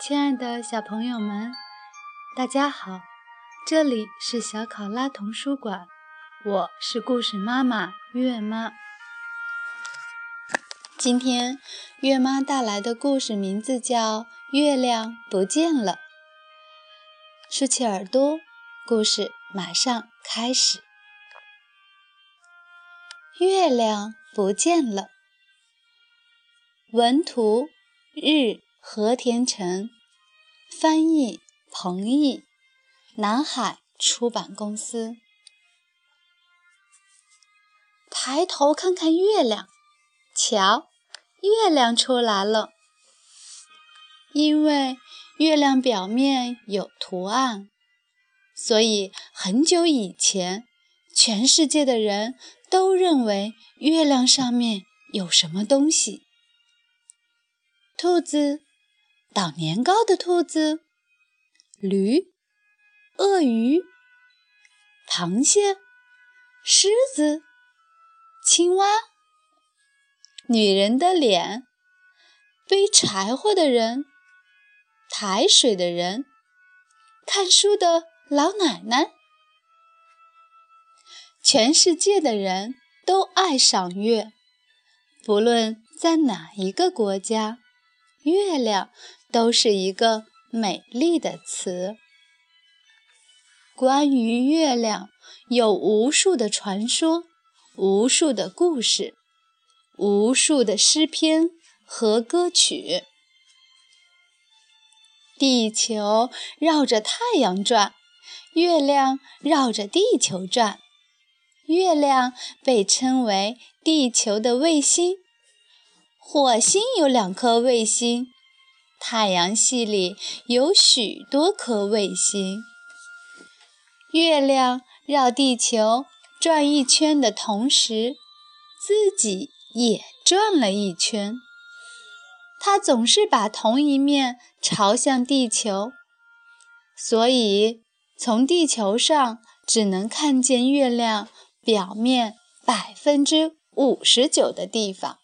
亲爱的小朋友们，大家好！这里是小考拉童书馆，我是故事妈妈月妈。今天月妈带来的故事名字叫《月亮不见了》。竖起耳朵，故事马上开始。月亮不见了。文图日。和田成，翻译彭毅，南海出版公司。抬头看看月亮，瞧，月亮出来了。因为月亮表面有图案，所以很久以前，全世界的人都认为月亮上面有什么东西。兔子。捣年糕的兔子、驴、鳄鱼、螃蟹、狮子、青蛙、女人的脸、背柴火的人、抬水的人、看书的老奶奶，全世界的人都爱赏月，不论在哪一个国家，月亮。都是一个美丽的词。关于月亮，有无数的传说，无数的故事，无数的诗篇和歌曲。地球绕着太阳转，月亮绕着地球转。月亮被称为地球的卫星。火星有两颗卫星。太阳系里有许多颗卫星。月亮绕地球转一圈的同时，自己也转了一圈。它总是把同一面朝向地球，所以从地球上只能看见月亮表面百分之五十九的地方。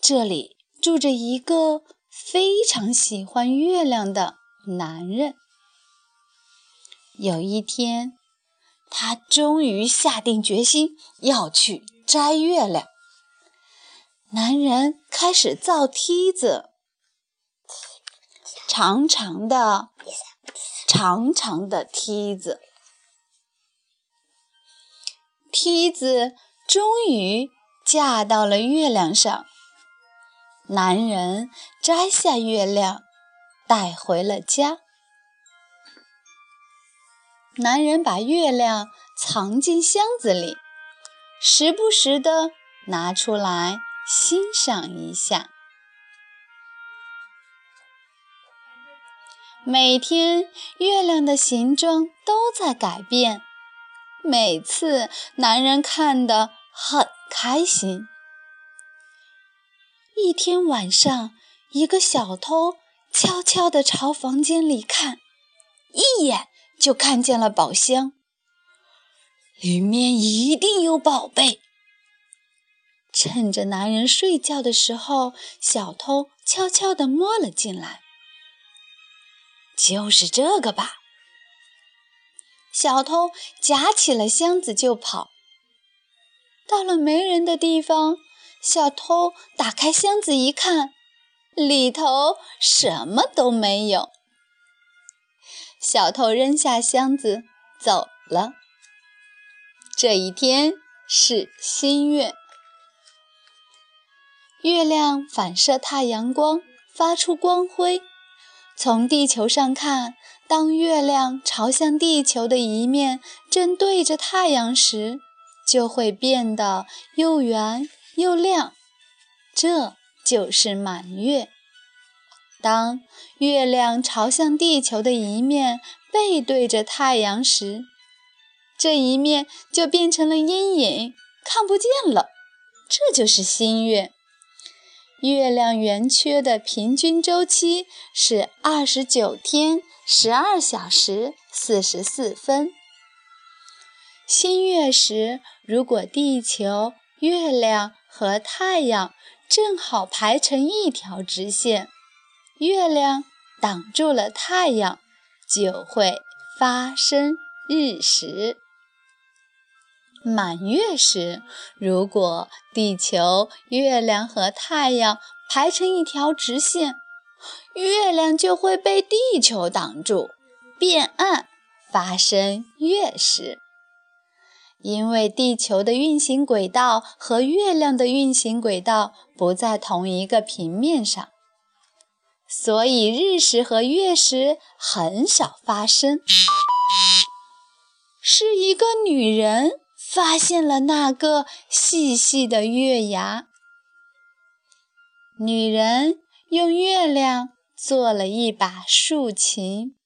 这里。住着一个非常喜欢月亮的男人。有一天，他终于下定决心要去摘月亮。男人开始造梯子，长长的、长长的梯子。梯子终于架到了月亮上。男人摘下月亮，带回了家。男人把月亮藏进箱子里，时不时的拿出来欣赏一下。每天，月亮的形状都在改变，每次男人看得很开心。一天晚上，一个小偷悄悄地朝房间里看，一眼就看见了宝箱，里面一定有宝贝。趁着男人睡觉的时候，小偷悄悄地摸了进来。就是这个吧。小偷夹起了箱子就跑，到了没人的地方。小偷打开箱子一看，里头什么都没有。小偷扔下箱子走了。这一天是新月，月亮反射太阳光，发出光辉。从地球上看，当月亮朝向地球的一面正对着太阳时，就会变得又圆。又亮，这就是满月。当月亮朝向地球的一面背对着太阳时，这一面就变成了阴影，看不见了。这就是新月。月亮圆缺的平均周期是二十九天十二小时四十四分。新月时，如果地球、月亮和太阳正好排成一条直线，月亮挡住了太阳，就会发生日食。满月时，如果地球、月亮和太阳排成一条直线，月亮就会被地球挡住，变暗，发生月食。因为地球的运行轨道和月亮的运行轨道不在同一个平面上，所以日食和月食很少发生。是一个女人发现了那个细细的月牙。女人用月亮做了一把竖琴，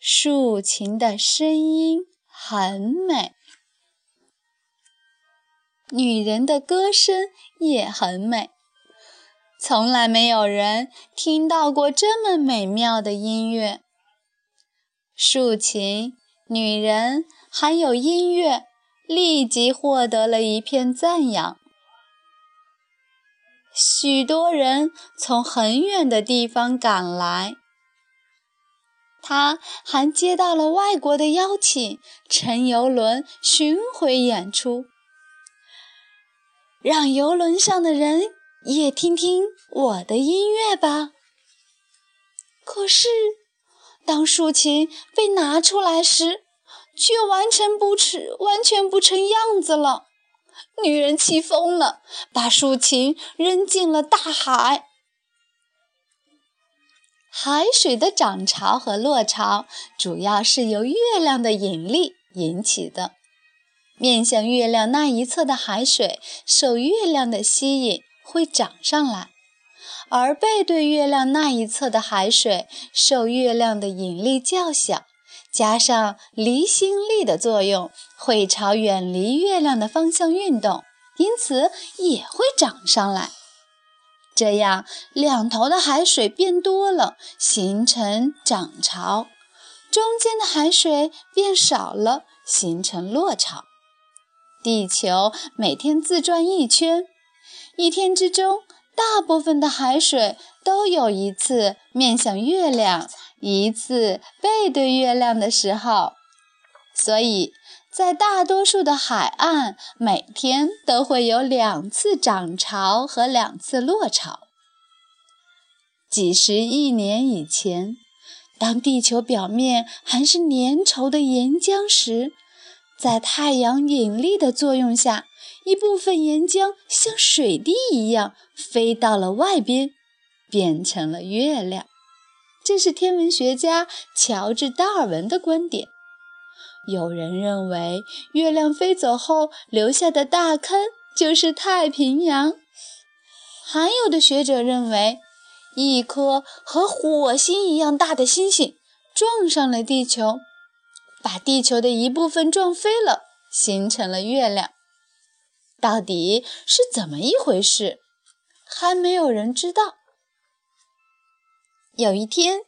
竖琴的声音很美。女人的歌声也很美，从来没有人听到过这么美妙的音乐。竖琴、女人还有音乐，立即获得了一片赞扬。许多人从很远的地方赶来，他还接到了外国的邀请，乘游轮巡回演出。让游轮上的人也听听我的音乐吧。可是，当竖琴被拿出来时，却完全不成，完全不成样子了。女人气疯了，把竖琴扔进了大海。海水的涨潮和落潮，主要是由月亮的引力引起的。面向月亮那一侧的海水受月亮的吸引会涨上来，而背对月亮那一侧的海水受月亮的引力较小，加上离心力的作用，会朝远离月亮的方向运动，因此也会涨上来。这样，两头的海水变多了，形成涨潮；中间的海水变少了，形成落潮。地球每天自转一圈，一天之中，大部分的海水都有一次面向月亮，一次背对月亮的时候，所以在大多数的海岸，每天都会有两次涨潮和两次落潮。几十亿年以前，当地球表面还是粘稠的岩浆时，在太阳引力的作用下，一部分岩浆像水滴一样飞到了外边，变成了月亮。这是天文学家乔治·达尔文的观点。有人认为，月亮飞走后留下的大坑就是太平洋；还有的学者认为，一颗和火星一样大的星星撞上了地球。把地球的一部分撞飞了，形成了月亮。到底是怎么一回事，还没有人知道。有一天，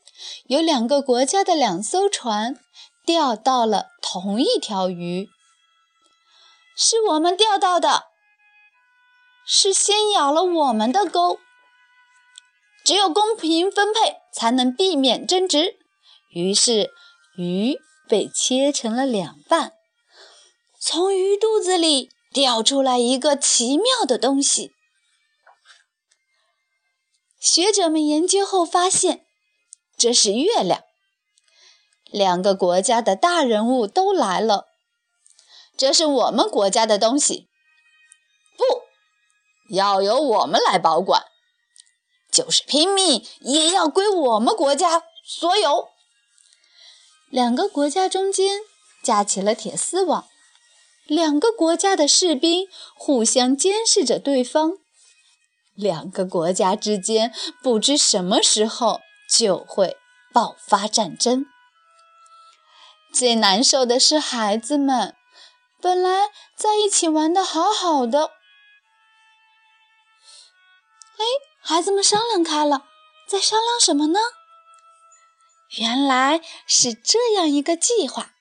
有两个国家的两艘船钓到了同一条鱼。是我们钓到的，是先咬了我们的钩。只有公平分配，才能避免争执。于是，鱼。被切成了两半，从鱼肚子里掉出来一个奇妙的东西。学者们研究后发现，这是月亮。两个国家的大人物都来了，这是我们国家的东西，不要由我们来保管，就是拼命也要归我们国家所有。两个国家中间架起了铁丝网，两个国家的士兵互相监视着对方。两个国家之间不知什么时候就会爆发战争。最难受的是孩子们，本来在一起玩的好好的。哎，孩子们商量开了，在商量什么呢？原来是这样一个计划。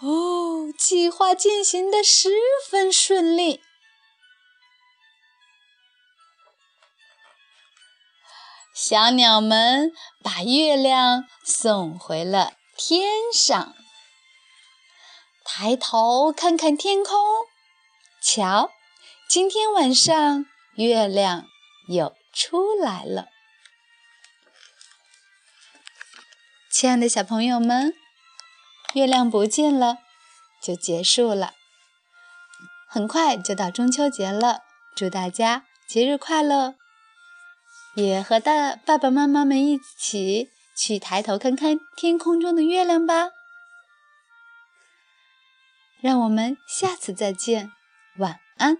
哦计划进行的十分顺利。小鸟们把月亮送回了天上。抬头看看天空。瞧今天晚上月亮有出来了。亲爱的小朋友们，月亮不见了，就结束了。很快就到中秋节了，祝大家节日快乐！也和大爸爸妈妈们一起去抬头看看天空中的月亮吧。让我们下次再见，晚安。